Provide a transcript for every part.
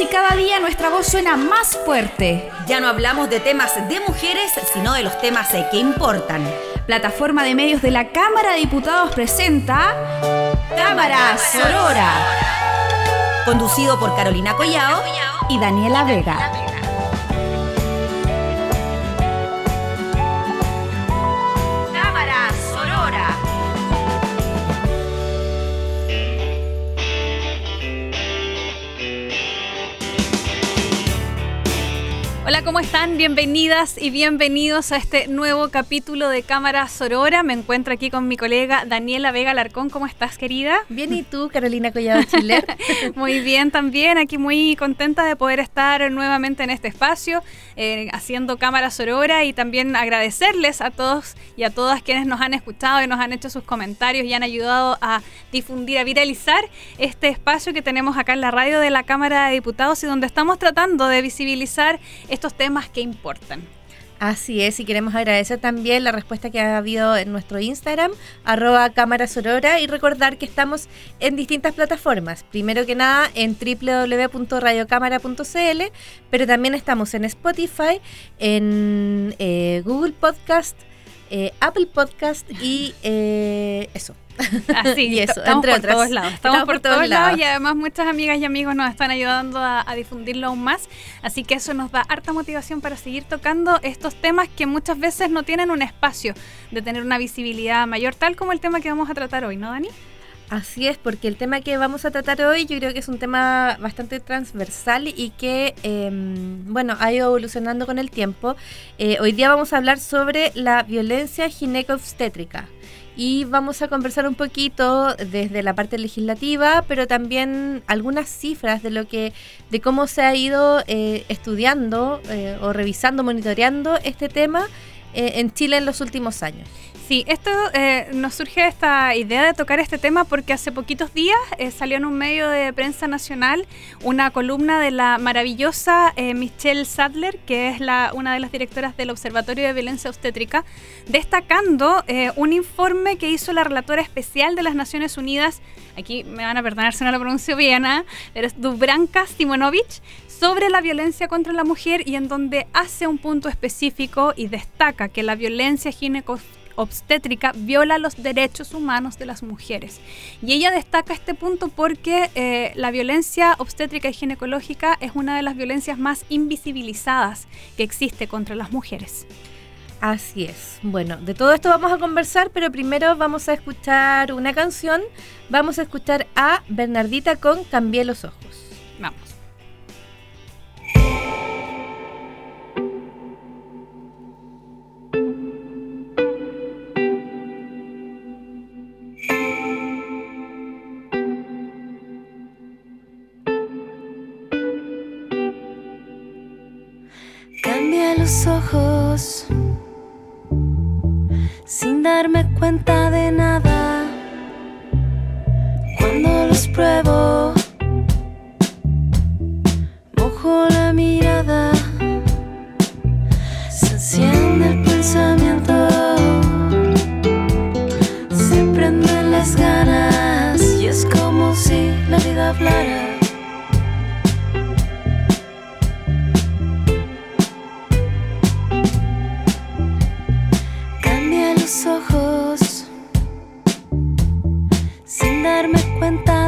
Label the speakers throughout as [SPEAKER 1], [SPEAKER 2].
[SPEAKER 1] y cada día nuestra voz suena más fuerte.
[SPEAKER 2] Ya no hablamos de temas de mujeres, sino de los temas eh, que importan.
[SPEAKER 1] Plataforma de medios de la Cámara de Diputados presenta Cámara Sorora.
[SPEAKER 2] Conducido por Carolina Collao
[SPEAKER 1] y Daniela Vega. Hola, ¿cómo están? Bienvenidas y bienvenidos a este nuevo capítulo de Cámara Sorora. Me encuentro aquí con mi colega Daniela Vega Larcón. ¿Cómo estás, querida?
[SPEAKER 3] Bien, ¿y tú, Carolina Collado Chile?
[SPEAKER 1] muy bien, también. Aquí muy contenta de poder estar nuevamente en este espacio, eh, haciendo Cámara Sorora y también agradecerles a todos y a todas quienes nos han escuchado y nos han hecho sus comentarios y han ayudado a difundir, a viralizar este espacio que tenemos acá en la radio de la Cámara de Diputados y donde estamos tratando de visibilizar estos temas que importan.
[SPEAKER 3] Así es, y queremos agradecer también la respuesta que ha habido en nuestro Instagram, arroba cámara sorora, y recordar que estamos en distintas plataformas. Primero que nada en www.radiocámara.cl, pero también estamos en Spotify, en eh, Google Podcast, eh, Apple Podcast y eh, eso.
[SPEAKER 1] Así, y eso, estamos por todos lados. Estamos, por, todos, lados. y además muchas amigas y amigos nos están ayudando a, difundirlo aún más. Así que eso nos da harta motivación para seguir tocando estos temas que muchas veces no tienen un espacio de tener una visibilidad mayor, tal como el tema que vamos a tratar hoy, ¿no, Dani?
[SPEAKER 3] Así es, porque el tema que vamos a tratar hoy yo creo que es un tema bastante transversal y que, em, bueno, ha ido evolucionando con el tiempo. Eh, hoy día vamos a hablar sobre la violencia gineco-obstétrica y vamos a conversar un poquito desde la parte legislativa, pero también algunas cifras de lo que, de cómo se ha ido eh, estudiando eh, o revisando, monitoreando este tema eh, en Chile en los últimos años.
[SPEAKER 1] Sí, esto eh, nos surge esta idea de tocar este tema porque hace poquitos días eh, salió en un medio de prensa nacional una columna de la maravillosa eh, Michelle Sadler, que es la, una de las directoras del Observatorio de Violencia Obstétrica, destacando un informe que hizo la relatora especial de las Naciones Unidas, aquí me van a perdonar si no lo pronuncio bien, ¿ah? pero es Dubranka Simonovich, sobre la violencia contra la mujer y en donde hace un punto específico y destaca que la violencia gineco obstétrica viola los derechos humanos de las mujeres. Y ella destaca este punto porque eh, la violencia obstétrica y ginecológica es una de las violencias más invisibilizadas que existe contra las mujeres.
[SPEAKER 3] Así es. Bueno, de todo esto vamos a conversar, pero primero vamos a escuchar una canción. Vamos a escuchar a Bernardita con Cambié los ojos.
[SPEAKER 1] Vamos.
[SPEAKER 3] inventado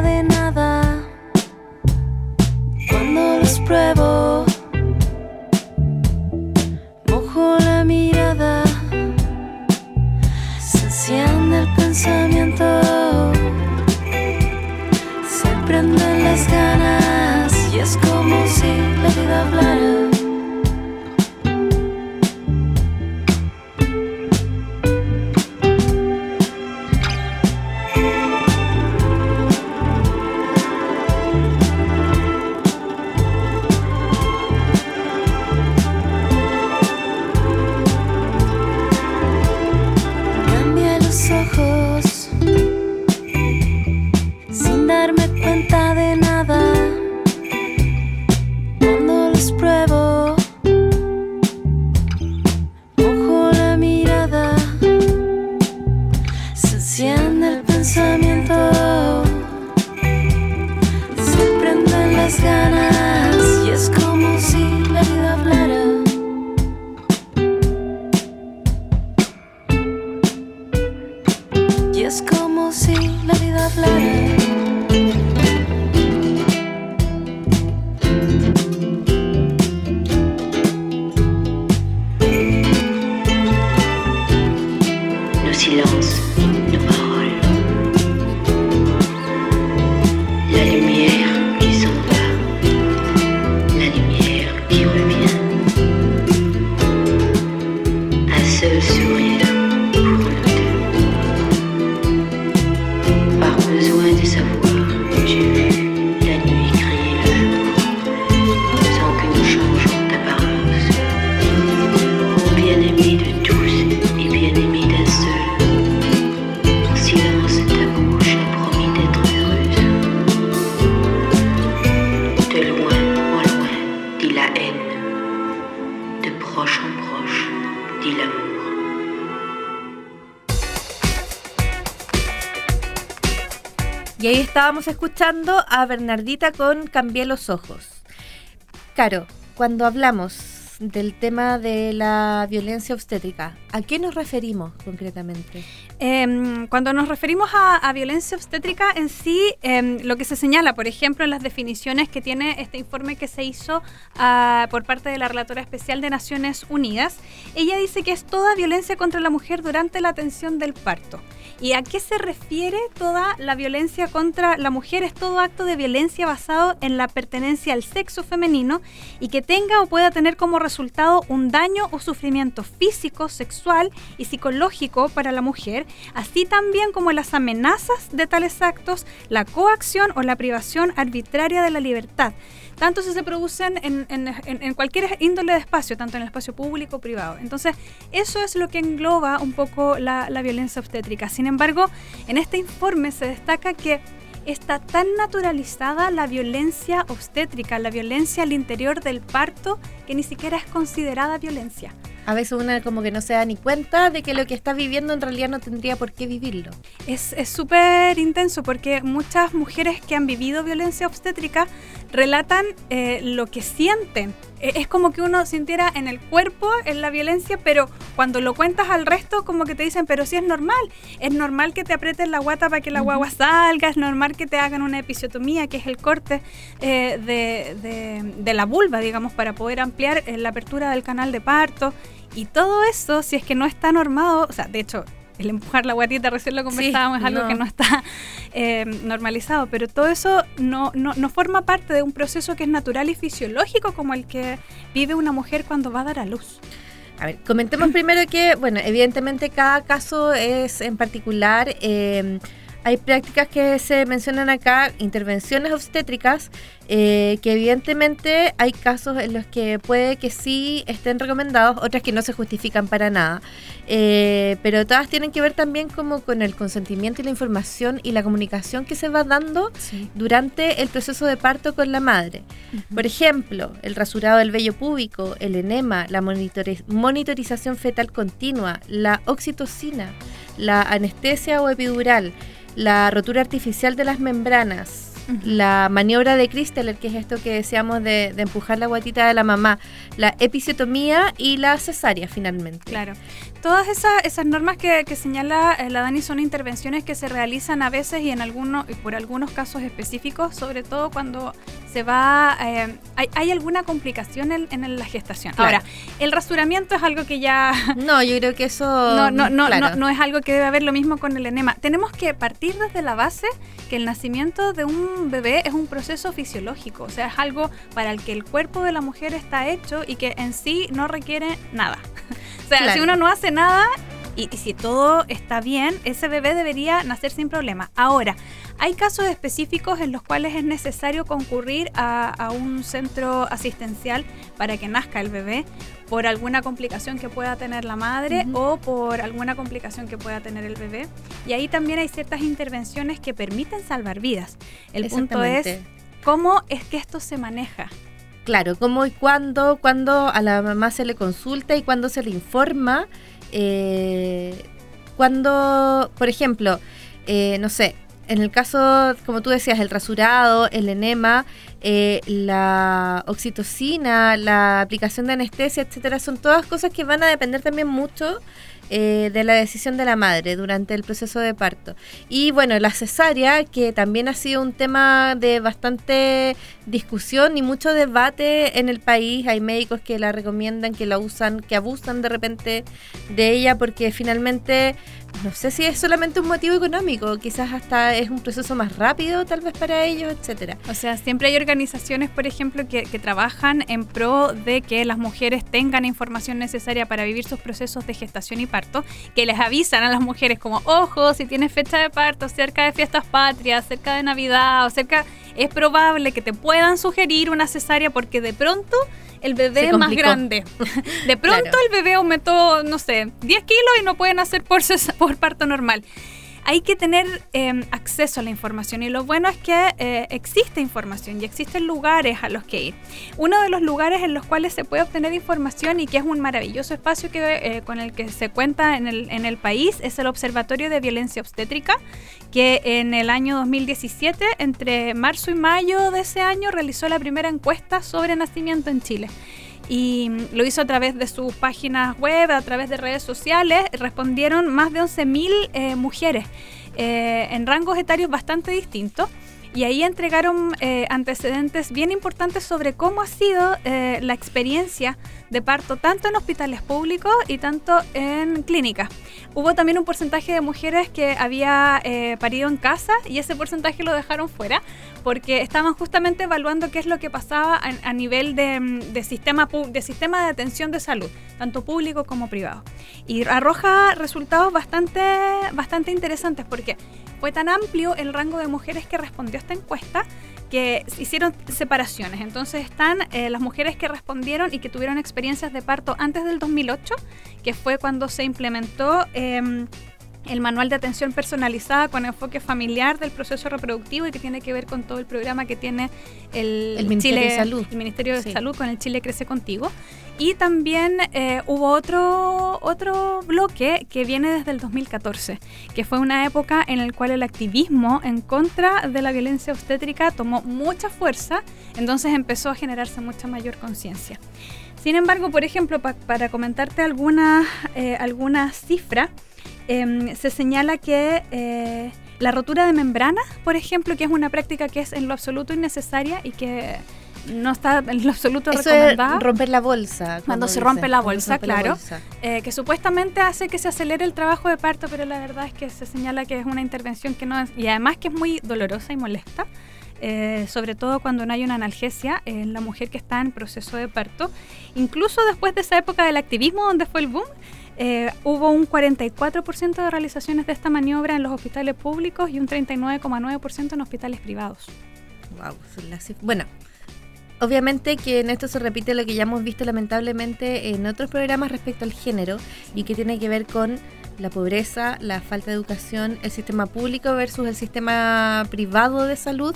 [SPEAKER 3] estábamos escuchando a Bernardita con Cambié los ojos. Caro, cuando hablamos del tema de la violencia obstétrica, ¿a qué nos referimos concretamente?
[SPEAKER 1] Em, cuando nos referimos a, violencia obstétrica en sí, em, lo que se señala, por ejemplo, en las definiciones que tiene este informe que se hizo ah, por parte de la Relatora Especial de Naciones Unidas, ella dice que es toda violencia contra la mujer durante la atención del parto. ¿Y a qué se refiere toda la violencia contra la mujer? Es todo acto de violencia basado en la pertenencia al sexo femenino y que tenga o pueda tener como resultado un daño o sufrimiento físico, sexual y psicológico para la mujer, así también como las amenazas de tales actos, la coacción o la privación arbitraria de la libertad tanto si se producen en, cualquier índole de espacio, tanto en el espacio público o privado. Entonces, eso es lo que engloba un poco la, la violencia obstétrica. Sin embargo, en este informe se destaca que está tan naturalizada la violencia obstétrica, la violencia al interior del parto, que ni siquiera es considerada violencia
[SPEAKER 3] a veces una como que no se da ni cuenta de que lo que está viviendo en realidad no tendría por qué vivirlo.
[SPEAKER 1] Es súper intenso porque muchas mujeres que han vivido violencia obstétrica relatan eh, lo que sienten. E, es como que uno sintiera en el cuerpo en la violencia, pero cuando lo cuentas al resto, como que te dicen, pero sí es normal. Es normal que te aprieten la guata para que la guagua salga, es normal que te hagan una episiotomía, que es el corte eh, de, la vulva, digamos, para poder ampliar eh, la apertura del canal de parto. Y todo eso, si es que no está normado, o sea, de hecho, el empujar la guatita, recién lo conversábamos, es algo que no está eh, normalizado, pero todo eso no, no, no, forma parte de un proceso que es natural y fisiológico como el que vive una mujer cuando va a dar a luz.
[SPEAKER 3] A ver, comentemos primero que, bueno, evidentemente cada caso es en particular. Eh, hay prácticas que se mencionan acá, intervenciones obstétricas, eh, que evidentemente hay casos en los que puede que sí estén recomendados, otras que no se justifican para nada. Eh, pero todas tienen que ver también como con el consentimiento y la información y la comunicación que se va dando durante el proceso de parto con la madre. Por ejemplo, el rasurado del vello púbico, el enema, la monitorización fetal continua, la oxitocina, la anestesia o epidural, la rotura artificial de las membranas, la maniobra de Christeller, que es esto que decíamos de, de, empujar la guatita de la mamá, la episiotomía y la cesárea finalmente.
[SPEAKER 1] Claro. Todas esas, esas normas que, que señala eh, la Dani son intervenciones que se realizan a veces y en algunos y por algunos casos específicos, sobre todo cuando se va eh, hay, hay, alguna complicación en, en la gestación. Ahora, el rasuramiento es algo que ya
[SPEAKER 3] No, yo creo que eso
[SPEAKER 1] no no no, no no es algo que debe haber lo mismo con el enema. Tenemos que partir desde la base que el nacimiento de un bebé es un proceso fisiológico, o sea, es algo para el que el cuerpo de la mujer está hecho y que en sí no requiere nada. o sea, si uno no hace nada y, si todo está bien, ese bebé debería nacer sin problema. Ahora, hay casos específicos en los cuales es necesario concurrir a, un centro asistencial para que nazca el bebé por alguna complicación que pueda tener la madre o por alguna complicación que pueda tener el bebé. Y ahí también hay ciertas intervenciones que permiten salvar vidas. El punto es cómo es que esto se maneja.
[SPEAKER 3] Claro, cómo y cuándo, cuándo a la mamá se le consulta y cuándo se le informa eh, cuando, por ejemplo, eh, no sé, en el caso, como tú decías, el rasurado, el enema, eh, la oxitocina, la aplicación de anestesia, etcétera, son todas cosas que van a depender también mucho eh, de la decisión de la madre durante el proceso de parto. Y bueno, la cesárea, que también ha sido un tema de bastante discusión y mucho debate en el país. Hay médicos que la recomiendan, que la usan, que abusan de repente de ella porque finalmente no sé si es solamente un motivo económico, quizás hasta es un proceso más rápido tal vez para ellos, etcétera.
[SPEAKER 1] O sea, siempre hay organizaciones, por ejemplo, que, que, trabajan en pro de que las mujeres tengan información necesaria para vivir sus procesos de gestación y parto, que les avisan a las mujeres como, ojo, si tienes fecha de parto cerca de fiestas patrias, cerca de Navidad o cerca, es probable que te puedan sugerir una cesárea porque de pronto el bebé es más grande. De pronto el bebé aumentó, no sé, 10 kilos y no pueden hacer por, por parto normal. Hay que tener eh, acceso a la información y lo bueno es que eh, existe información y existen lugares a los que ir. Uno de los lugares en los cuales se puede obtener información y que es un maravilloso espacio que, eh, con el que se cuenta en el, en el país es el Observatorio de Violencia Obstétrica que en el año 2017, entre marzo y mayo de ese año, realizó la primera encuesta sobre nacimiento en Chile y lo hizo a través de sus páginas web, a través de redes sociales. Respondieron más de 11.000 eh, mujeres eh, en rangos etarios bastante distintos. Y ahí entregaron eh, antecedentes bien importantes sobre cómo ha sido la experiencia de parto tanto en hospitales públicos y tanto en clínicas. Hubo también un porcentaje de mujeres que había parido en casa y ese porcentaje lo dejaron fuera porque estaban justamente evaluando qué es lo que pasaba a, nivel de, sistema, de sistema de atención de salud, tanto público como privado. Y arroja resultados bastante, bastante interesantes porque fue tan amplio el rango de mujeres que respondió a esta encuesta que hicieron separaciones. Entonces están eh, las mujeres que respondieron y que tuvieron experiencias de parto antes del 2008, que fue cuando se implementó... Em, el manual de atención personalizada con enfoque familiar del proceso reproductivo y que tiene que ver con todo el programa que tiene el,
[SPEAKER 3] Ministerio de Salud.
[SPEAKER 1] El Ministerio de Salud con el Chile Crece Contigo. Y también eh, hubo otro, otro bloque que viene desde el 2014, que fue una época en la cual el activismo en contra de la violencia obstétrica tomó mucha fuerza, entonces empezó a generarse mucha mayor conciencia. Sin embargo, por ejemplo, para comentarte alguna, eh, alguna cifra, Em, se señala que eh, la rotura de membranas, por ejemplo, que es una práctica que es en lo absoluto innecesaria y que no está en lo absoluto
[SPEAKER 3] Eso
[SPEAKER 1] recomendada.
[SPEAKER 3] Es romper la bolsa.
[SPEAKER 1] Cuando se rompe la bolsa, claro. Eh, que supuestamente hace que se acelere el trabajo de parto, pero la verdad es que se señala que es una intervención que no es. Y además que es muy dolorosa y molesta. Eh, sobre todo cuando no hay una analgesia en la mujer que está en proceso de parto. Incluso después de esa época del activismo donde fue el boom, eh, hubo un 44% de realizaciones de esta maniobra en los hospitales públicos y un 39,9% en hospitales privados.
[SPEAKER 3] Wow, bueno, obviamente que en esto se repite lo que ya hemos visto lamentablemente en otros programas respecto al género y que tiene que ver con la pobreza, la falta de educación, el sistema público versus el sistema privado de salud,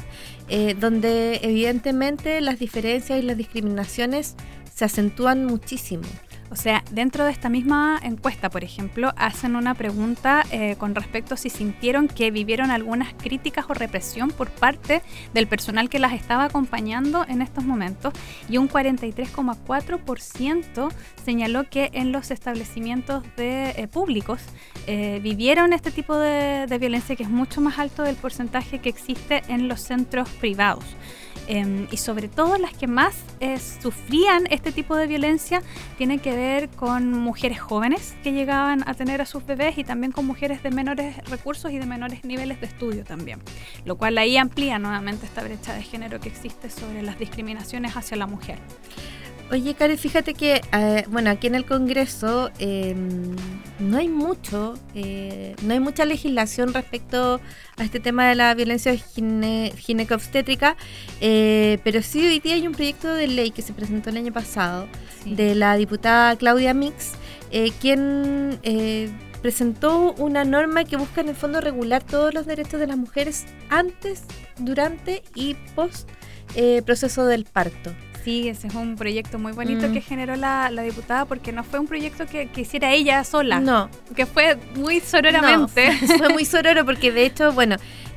[SPEAKER 3] eh, donde evidentemente las diferencias y las discriminaciones se acentúan muchísimo.
[SPEAKER 1] O sea, dentro de esta misma encuesta, por ejemplo, hacen una pregunta eh, con respecto a si sintieron que vivieron algunas críticas o represión por parte del personal que las estaba acompañando en estos momentos y un 43,4% señaló que en los establecimientos de, eh, públicos eh, vivieron este tipo de violencia que es mucho más alto del porcentaje que existe en los centros privados. Em, y sobre todo las que más eh, sufrían este tipo de violencia tienen que ver con mujeres jóvenes que llegaban a tener a sus bebés y también con mujeres de menores recursos y de menores niveles de estudio también, lo cual ahí amplía nuevamente esta brecha de género que existe sobre las discriminaciones hacia la mujer.
[SPEAKER 3] Oye, Cari, fíjate que, eh, bueno, aquí en el Congreso em, no hay mucho, eh, no hay mucha legislación respecto a este tema de la violencia gine ginecobstétrica, eh, pero sí hoy día hay un proyecto de ley que se presentó el año pasado de la diputada Claudia Mix, quien presentó una norma que busca en el fondo regular todos los derechos de las mujeres antes, durante y post proceso del parto.
[SPEAKER 1] Sí, ese es un proyecto muy bonito que mm. generó la, diputada porque no fue un proyecto que, hiciera ella sola.
[SPEAKER 3] No.
[SPEAKER 1] Que fue muy sororamente.
[SPEAKER 3] fue muy sororo porque de hecho, bueno,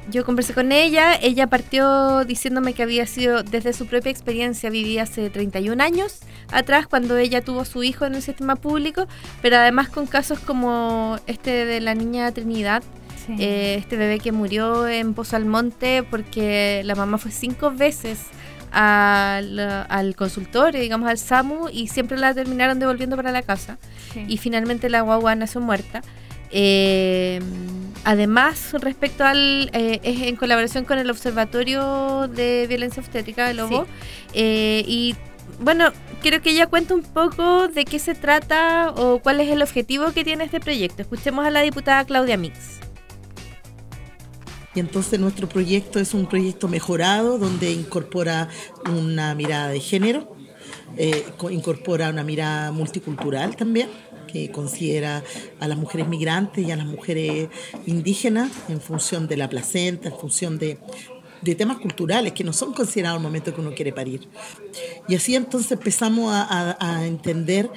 [SPEAKER 3] yo conversé con ella, ella partió diciéndome que había sido desde su propia experiencia, vivía hace 31 años atrás cuando ella tuvo su hijo en el sistema público, pero además con casos como este de la niña Trinidad, eh, este bebé que murió en Pozo Almonte porque la mamá fue cinco veces al, al consultorio, digamos al SAMU, y siempre la terminaron devolviendo para la casa. Y finalmente la guagua nació muerta. Eh, además, respecto al. Eh, es en colaboración con el Observatorio de Violencia Obstétrica de Lobo. Eh, y bueno, quiero que ella cuente un poco de qué se trata o cuál es el objetivo que tiene este proyecto. Escuchemos a la diputada Claudia Mix.
[SPEAKER 4] Y entonces nuestro proyecto es un proyecto mejorado donde incorpora una mirada de género, eh, incorpora una mirada multicultural también. que considera a las mujeres migrantes y a las mujeres indígenas en función de la placenta, en función de, de temas culturales que no son considerados al momento que uno quiere parir. Y así entonces empezamos a, entender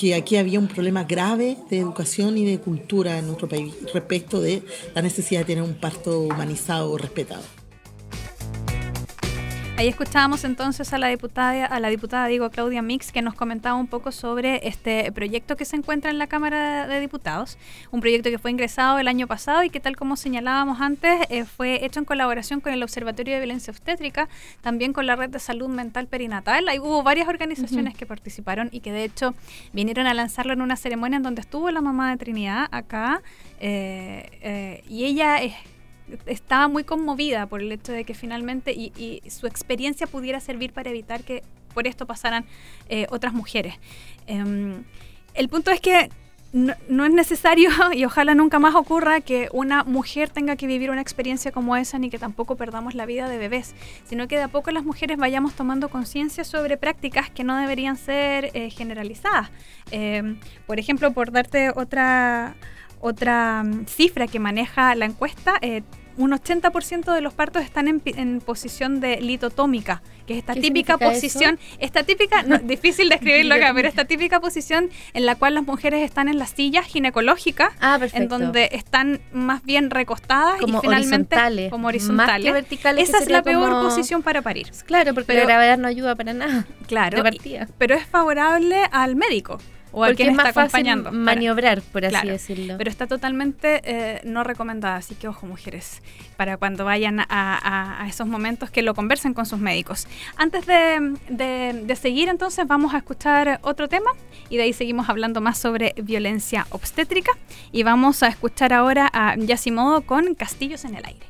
[SPEAKER 4] que aquí había un problema grave de educación y de cultura en nuestro país respecto de la necesidad de tener un parto humanizado respetado.
[SPEAKER 1] Ahí escuchábamos entonces a la diputada, a la diputada digo Claudia Mix, que nos comentaba un poco sobre este proyecto que se encuentra en la Cámara de Diputados, un proyecto que fue ingresado el año pasado y que tal como señalábamos antes, eh, fue hecho en colaboración con el Observatorio de Violencia Obstétrica, también con la Red de Salud Mental Perinatal. Ahí hubo varias organizaciones uh -huh. que participaron y que de hecho vinieron a lanzarlo en una ceremonia en donde estuvo la mamá de Trinidad acá eh, eh, y ella es estaba muy conmovida por el hecho de que finalmente y, su experiencia pudiera servir para evitar que por esto pasaran eh, otras mujeres. Eh, el punto es que no, es necesario y ojalá nunca más ocurra que una mujer tenga que vivir una experiencia como esa ni que tampoco perdamos la vida de bebés, sino que de a poco las mujeres vayamos tomando conciencia sobre prácticas que no deberían ser eh, generalizadas. Eh, por ejemplo, por darte otra otra um, cifra que maneja la encuesta, eh, un 80% de los partos están en, en, posición de litotómica, que es esta típica posición, eso? esta típica, no, difícil de escribirlo acá, pero esta típica posición en la cual las mujeres están en las sillas ginecológicas,
[SPEAKER 3] ah,
[SPEAKER 1] en donde están más bien recostadas
[SPEAKER 3] como
[SPEAKER 1] y finalmente
[SPEAKER 3] horizontales,
[SPEAKER 1] como horizontales.
[SPEAKER 3] Más que verticales
[SPEAKER 1] Esa
[SPEAKER 3] que
[SPEAKER 1] es la peor
[SPEAKER 3] como...
[SPEAKER 1] posición para parir.
[SPEAKER 3] Claro, porque pero, la gravedad no ayuda para nada.
[SPEAKER 1] Claro, pero es favorable al médico o al
[SPEAKER 3] Porque
[SPEAKER 1] quien
[SPEAKER 3] es más
[SPEAKER 1] está acompañando.
[SPEAKER 3] Fácil maniobrar, por así
[SPEAKER 1] claro,
[SPEAKER 3] decirlo.
[SPEAKER 1] Pero está totalmente eh, no recomendada, así que ojo mujeres, para cuando vayan a, a, a, esos momentos que lo conversen con sus médicos. Antes de, de, de, seguir entonces vamos a escuchar otro tema y de ahí seguimos hablando más sobre violencia obstétrica y vamos a escuchar ahora a Yasimodo con Castillos en el aire.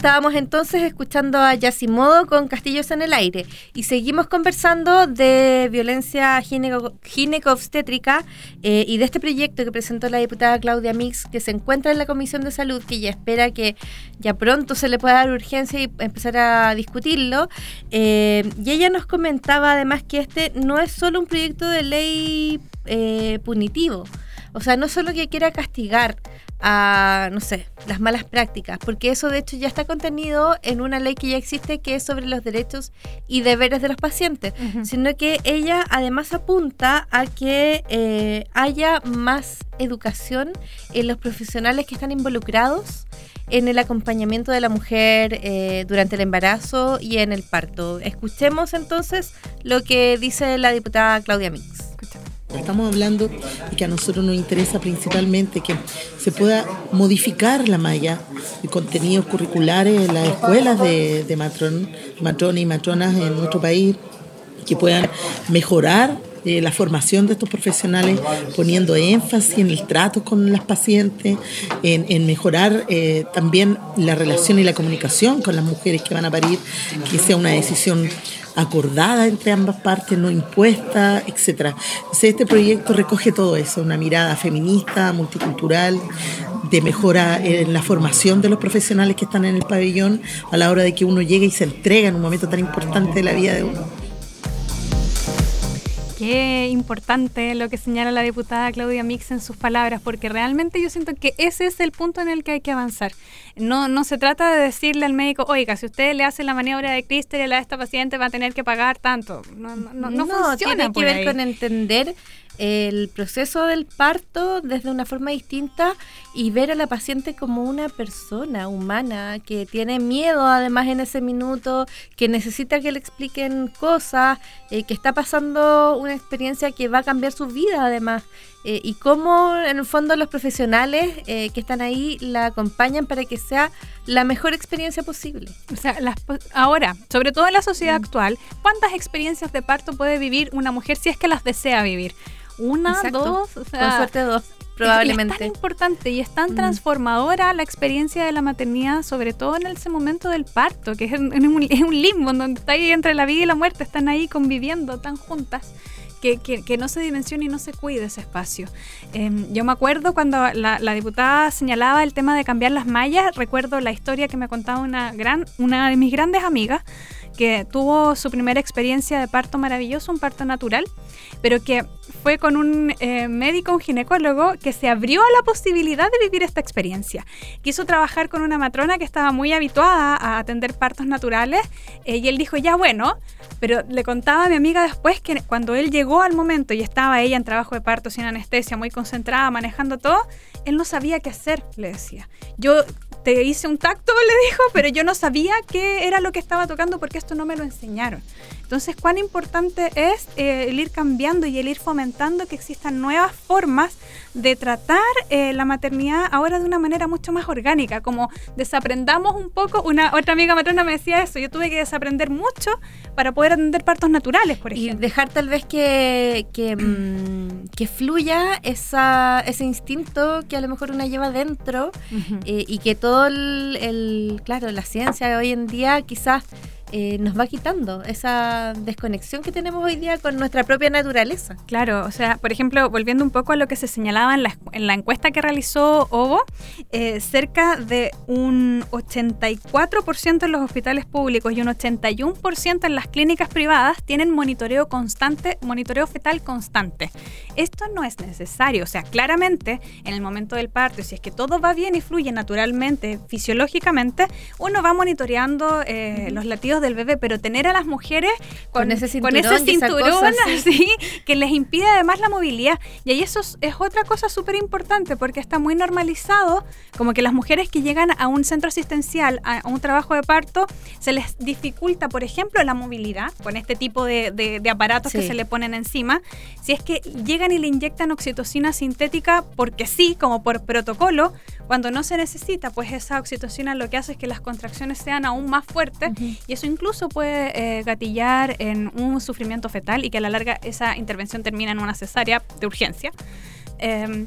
[SPEAKER 3] Estábamos entonces escuchando a Yasimodo con Castillos en el Aire y seguimos conversando de violencia gineco- gineco-obstétrica eh, y de este proyecto que presentó la diputada Claudia Mix que se encuentra en la Comisión de Salud que ya espera que ya pronto se le pueda dar urgencia y empezar a discutirlo. Eh, y ella nos comentaba además que este no es solo un proyecto de ley eh, punitivo, o sea, no solo que quiera castigar a, no sé, las malas prácticas, porque eso de hecho ya está contenido en una ley que ya existe que es sobre los derechos y deberes de los pacientes, sino que ella además apunta a que eh, haya más educación en los profesionales que están involucrados en el acompañamiento de la mujer eh, durante el embarazo y en el parto. Escuchemos entonces lo que dice la diputada Claudia Mix.
[SPEAKER 4] Estamos hablando de que a nosotros nos interesa principalmente que se pueda modificar la malla de contenidos curriculares en las escuelas de, de matron, matrones y matronas en nuestro país, que puedan mejorar eh, la formación de estos profesionales, poniendo énfasis en el trato con las pacientes, en, en mejorar eh, también la relación y la comunicación con las mujeres que van a parir, que sea una decisión acordada entre ambas partes, no impuesta, etcétera. Entonces, este proyecto recoge todo eso, una mirada feminista, multicultural, de mejora en la formación de los profesionales que están en el pabellón a la hora de que uno llegue y se entrega en un momento tan importante de la vida de uno.
[SPEAKER 1] Qué importante lo que señala la diputada Claudia Mix en sus palabras, porque realmente yo siento que ese es el punto en el que hay que avanzar. No, no se trata de decirle al médico, oiga, si usted le hace la maniobra de Cristel a esta paciente va a tener que pagar tanto. No, no, no, no funciona
[SPEAKER 3] tiene que ver
[SPEAKER 1] ahí.
[SPEAKER 3] con entender el proceso del parto desde una forma distinta y ver a la paciente como una persona humana que tiene miedo además en ese minuto, que necesita que le expliquen cosas, eh, que está pasando una experiencia que va a cambiar su vida además. Eh, y cómo en el fondo los profesionales eh, que están ahí la acompañan para que sea la mejor experiencia posible.
[SPEAKER 1] O sea, las ahora, sobre todo en la sociedad actual, ¿cuántas experiencias de parto puede vivir una mujer si es que las desea vivir? Una,
[SPEAKER 3] Exacto.
[SPEAKER 1] dos, o sea,
[SPEAKER 3] Con suerte dos,
[SPEAKER 1] Es- Es,
[SPEAKER 3] probablemente.
[SPEAKER 1] tan importante y es tan
[SPEAKER 3] Mm.
[SPEAKER 1] transformadora la experiencia de la maternidad, sobre todo en ese momento del parto, que es, un, es un limbo en donde está ahí entre la vida y la muerte, están ahí conviviendo tan juntas. Que, que- que no se dimensione y no se cuide ese espacio. Em, yo me acuerdo cuando la, la diputada señalaba el tema de cambiar las mallas, recuerdo la historia que me contaba una, gran, una de mis grandes amigas, que tuvo su primera experiencia de parto maravilloso, un parto natural, pero que fue con un eh, médico, un ginecólogo, que se abrió a la posibilidad de vivir esta experiencia. Quiso trabajar con una matrona que estaba muy habituada a atender partos naturales eh, y él dijo, ya bueno, pero le contaba a mi amiga después que cuando él llegó al momento y estaba ella en trabajo de parto sin anestesia, muy concentrada, manejando todo, él no sabía qué hacer, le decía. Yo te hice un tacto, le dijo, pero yo no sabía qué era lo que estaba tocando porque esto no me lo enseñaron. Entonces, cuán importante es eh, el ir cambiando y el ir fomentando que existan nuevas formas de tratar eh, la maternidad ahora de una manera mucho más orgánica, como desaprendamos un poco, una otra amiga matrona me decía eso, yo tuve que desaprender mucho para poder atender partos naturales, por
[SPEAKER 3] y
[SPEAKER 1] ejemplo.
[SPEAKER 3] dejar tal vez que, que, mm, que fluya esa, ese instinto que a lo mejor una lleva dentro eh, y que todo el, el- claro, la ciencia de hoy en día quizás eh, nos va quitando esa desconexión que tenemos hoy día con nuestra propia naturaleza.
[SPEAKER 1] Claro, o sea, por ejemplo, volviendo un poco a lo que se señalaba en la, en la encuesta que realizó OVO, eh, cerca de un 84% en los hospitales públicos y un 81% en las clínicas privadas tienen monitoreo constante, monitoreo fetal constante. Esto no es necesario, o sea, claramente en el momento del parto, si es que todo va bien y fluye naturalmente, fisiológicamente, uno va monitoreando eh, los latidos del bebé, pero tener a las mujeres con,
[SPEAKER 3] Con ese
[SPEAKER 1] con
[SPEAKER 3] cinturón
[SPEAKER 1] ese
[SPEAKER 3] y esa
[SPEAKER 1] cinturón
[SPEAKER 3] cosa, sí.
[SPEAKER 1] así, que les impide además la movilidad. Y ahí eso es, es otra cosa súper importante porque está muy normalizado, como que las mujeres que llegan a un centro asistencial, a, a un trabajo de parto, se les dificulta, por ejemplo, la movilidad con este tipo de, de- de aparatos que
[SPEAKER 3] Sí.
[SPEAKER 1] se le ponen encima. Si es que llegan y le inyectan oxitocina sintética porque sí, como por protocolo, cuando no se necesita, pues esa oxitocina lo que hace es que las contracciones sean aún más fuertes y eso incluso puede eh, gatillar en un sufrimiento fetal y que a la larga esa intervención termina en una cesárea de urgencia. Eh,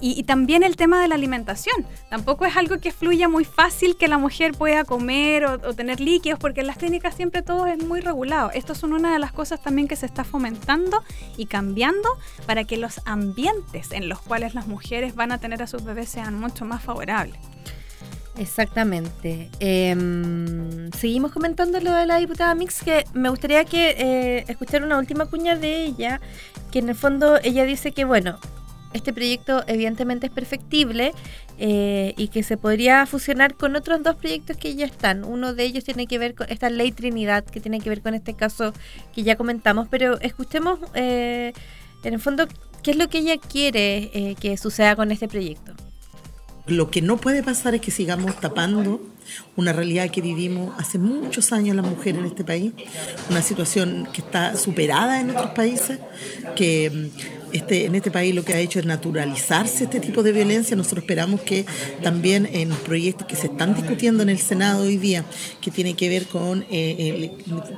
[SPEAKER 1] Y, también el tema de la alimentación. Tampoco es algo que fluya muy fácil que la mujer pueda comer o, tener líquidos, porque en las clínicas siempre todo es muy regulado. Esto son una de las cosas también que se está fomentando y cambiando para que los ambientes en los cuales las mujeres van a tener a sus bebés sean mucho más favorables.
[SPEAKER 3] Exactamente. Em, seguimos comentando lo de la diputada Mix, que me gustaría que eh, escuchar una última cuña de ella, que en el fondo ella dice que, bueno, este proyecto evidentemente es perfectible eh, y que se podría fusionar con otros dos proyectos que ya están. Uno de ellos tiene que ver con esta ley Trinidad, que tiene que ver con este caso que ya comentamos, pero escuchemos eh, en el fondo qué es lo que ella quiere que suceda con este proyecto.
[SPEAKER 4] Lo que no puede pasar es que sigamos tapando una realidad que vivimos hace muchos años las mujeres en este país, una situación que está superada en otros países, que este, en este país lo que ha hecho es naturalizarse este tipo de violencia. Nosotros esperamos que también en proyectos que se están discutiendo en el Senado hoy día, que tiene que ver con eh,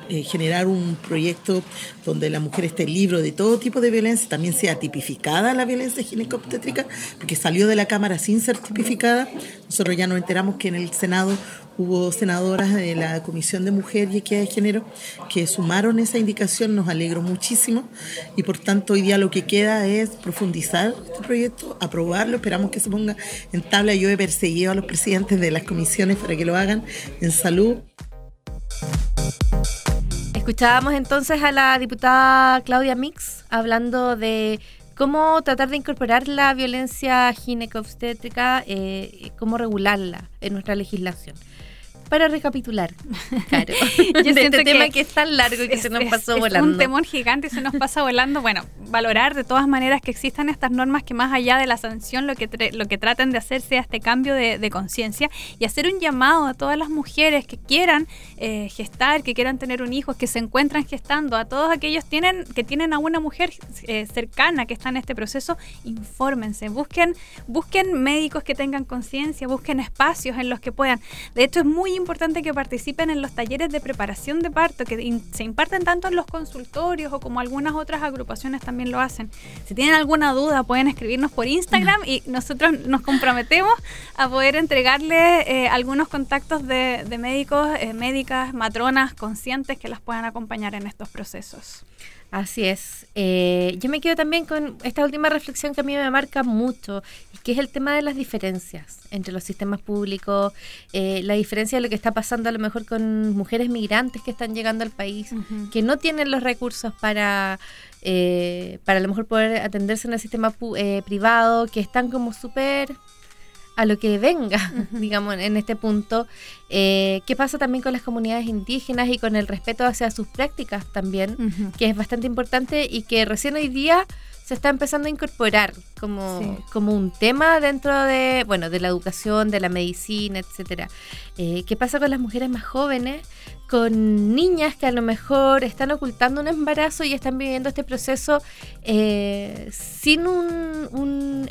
[SPEAKER 4] eh, generar un proyecto donde la mujer esté libre de todo tipo de violencia, también sea tipificada la violencia ginecobstétrica, porque salió de la Cámara sin ser tipificada. Nosotros ya nos enteramos que en el Senado hubo senadoras de la Comisión de Mujer y Equidad de Género que sumaron esa indicación, nos alegro muchísimo y por tanto hoy día lo que queda es profundizar este proyecto, aprobarlo, esperamos que se ponga en tabla. Yo he perseguido a los presidentes de las comisiones para que lo hagan en salud.
[SPEAKER 3] Escuchábamos entonces a la diputada Claudia Mix hablando de cómo tratar de incorporar la violencia ginecobstétrica, eh, cómo regularla en nuestra legislación para recapitular, claro,
[SPEAKER 1] yo de este tema que es tan largo y que se nos pasó volando.
[SPEAKER 3] Es un temor gigante y se nos pasa volando. Bueno, valorar de todas maneras que existan estas normas que más allá de la sanción lo que, lo que traten de hacer sea este cambio de, conciencia y hacer un llamado a todas las mujeres que quieran eh, gestar, que quieran tener un hijo, que se encuentran gestando, a todos aquellos tienen, que tienen a una mujer eh, cercana que está en este proceso, infórmense, busquen, busquen médicos que tengan conciencia, busquen espacios en los que puedan. De hecho, es muy importante que participen en los talleres de preparación de parto que se imparten tanto en los consultorios o como algunas otras agrupaciones también lo hacen. Si tienen alguna duda pueden escribirnos por Instagram y nosotros nos comprometemos a poder entregarles eh, algunos contactos de, médicos, eh, médicas, matronas conscientes que las puedan acompañar en estos procesos. Así es. Eh, yo me quedo también con esta última reflexión que a mí me marca mucho, y que es el tema de las diferencias entre los sistemas públicos, eh, la diferencia de lo que está pasando a lo mejor con mujeres migrantes que están llegando al país, que no tienen los recursos para, eh, para a lo mejor poder atenderse en el sistema privado, que están como súper a lo que venga, digamos, en este punto. Eh, ¿Qué pasa también con las comunidades indígenas y con el respeto hacia sus prácticas también, que es bastante importante y que recién hoy día se está empezando a incorporar como, como un tema dentro de, bueno, de la educación, de la medicina, etcétera. Eh, ¿Qué pasa con las mujeres más jóvenes? con niñas que a lo mejor están ocultando un embarazo y están viviendo este proceso eh, sin un,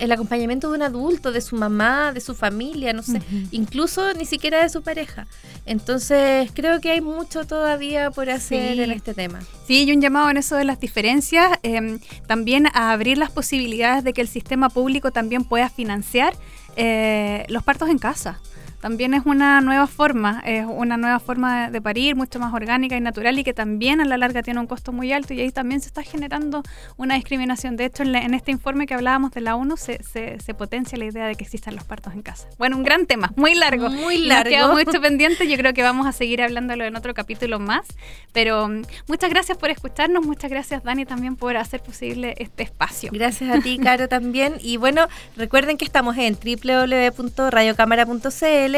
[SPEAKER 3] el acompañamiento de un adulto, de su mamá, de su familia, no sé, incluso ni siquiera de su pareja. Entonces creo que hay mucho todavía por hacer en este tema.
[SPEAKER 1] Sí, y un llamado en eso de las diferencias, em, también a abrir las posibilidades de que el sistema público también pueda financiar eh, los partos en casa también es una nueva forma, es una nueva forma de, parir, mucho más orgánica y natural y que también a la larga tiene un costo muy alto y ahí también se está generando una discriminación. De hecho, en, este informe que hablábamos de la ONU se, se, potencia la idea de que existan los partos en casa. Bueno, un gran tema, muy largo.
[SPEAKER 3] Muy largo.
[SPEAKER 1] Nos queda mucho pendiente, yo creo que vamos a seguir hablándolo en otro capítulo más, pero mm, muchas gracias por escucharnos, muchas gracias Dani también por hacer posible este espacio.
[SPEAKER 3] Gracias a ti, Caro, también. Y bueno, recuerden que estamos en www.radiocámara.cl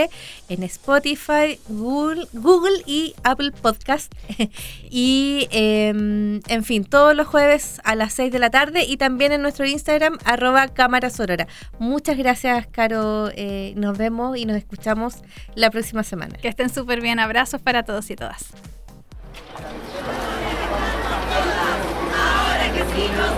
[SPEAKER 3] en Spotify, Google, Google y Apple Podcast. y em, en fin, todos los jueves a las 6 de la tarde y también en nuestro Instagram, arroba cámara sorora. Muchas gracias, Caro. Eh, nos vemos y nos escuchamos la próxima semana.
[SPEAKER 1] Que estén súper bien. Abrazos para todos y todas. Ahora que sí nos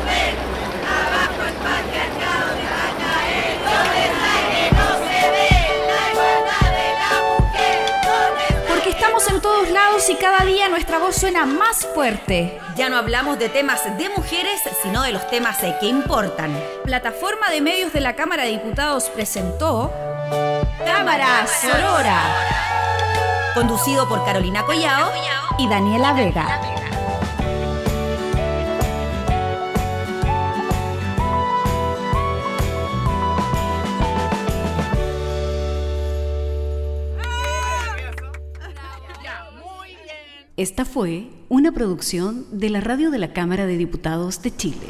[SPEAKER 2] en todos lados y cada día nuestra voz suena más fuerte. Ya no hablamos de temas de mujeres, sino de los temas que importan. Plataforma de Medios de la Cámara de Diputados presentó Cámara Sorora. Conducido por Carolina Collao y Daniela Vega.
[SPEAKER 5] Esta fue una producción de la Radio de la Cámara de Diputados de Chile.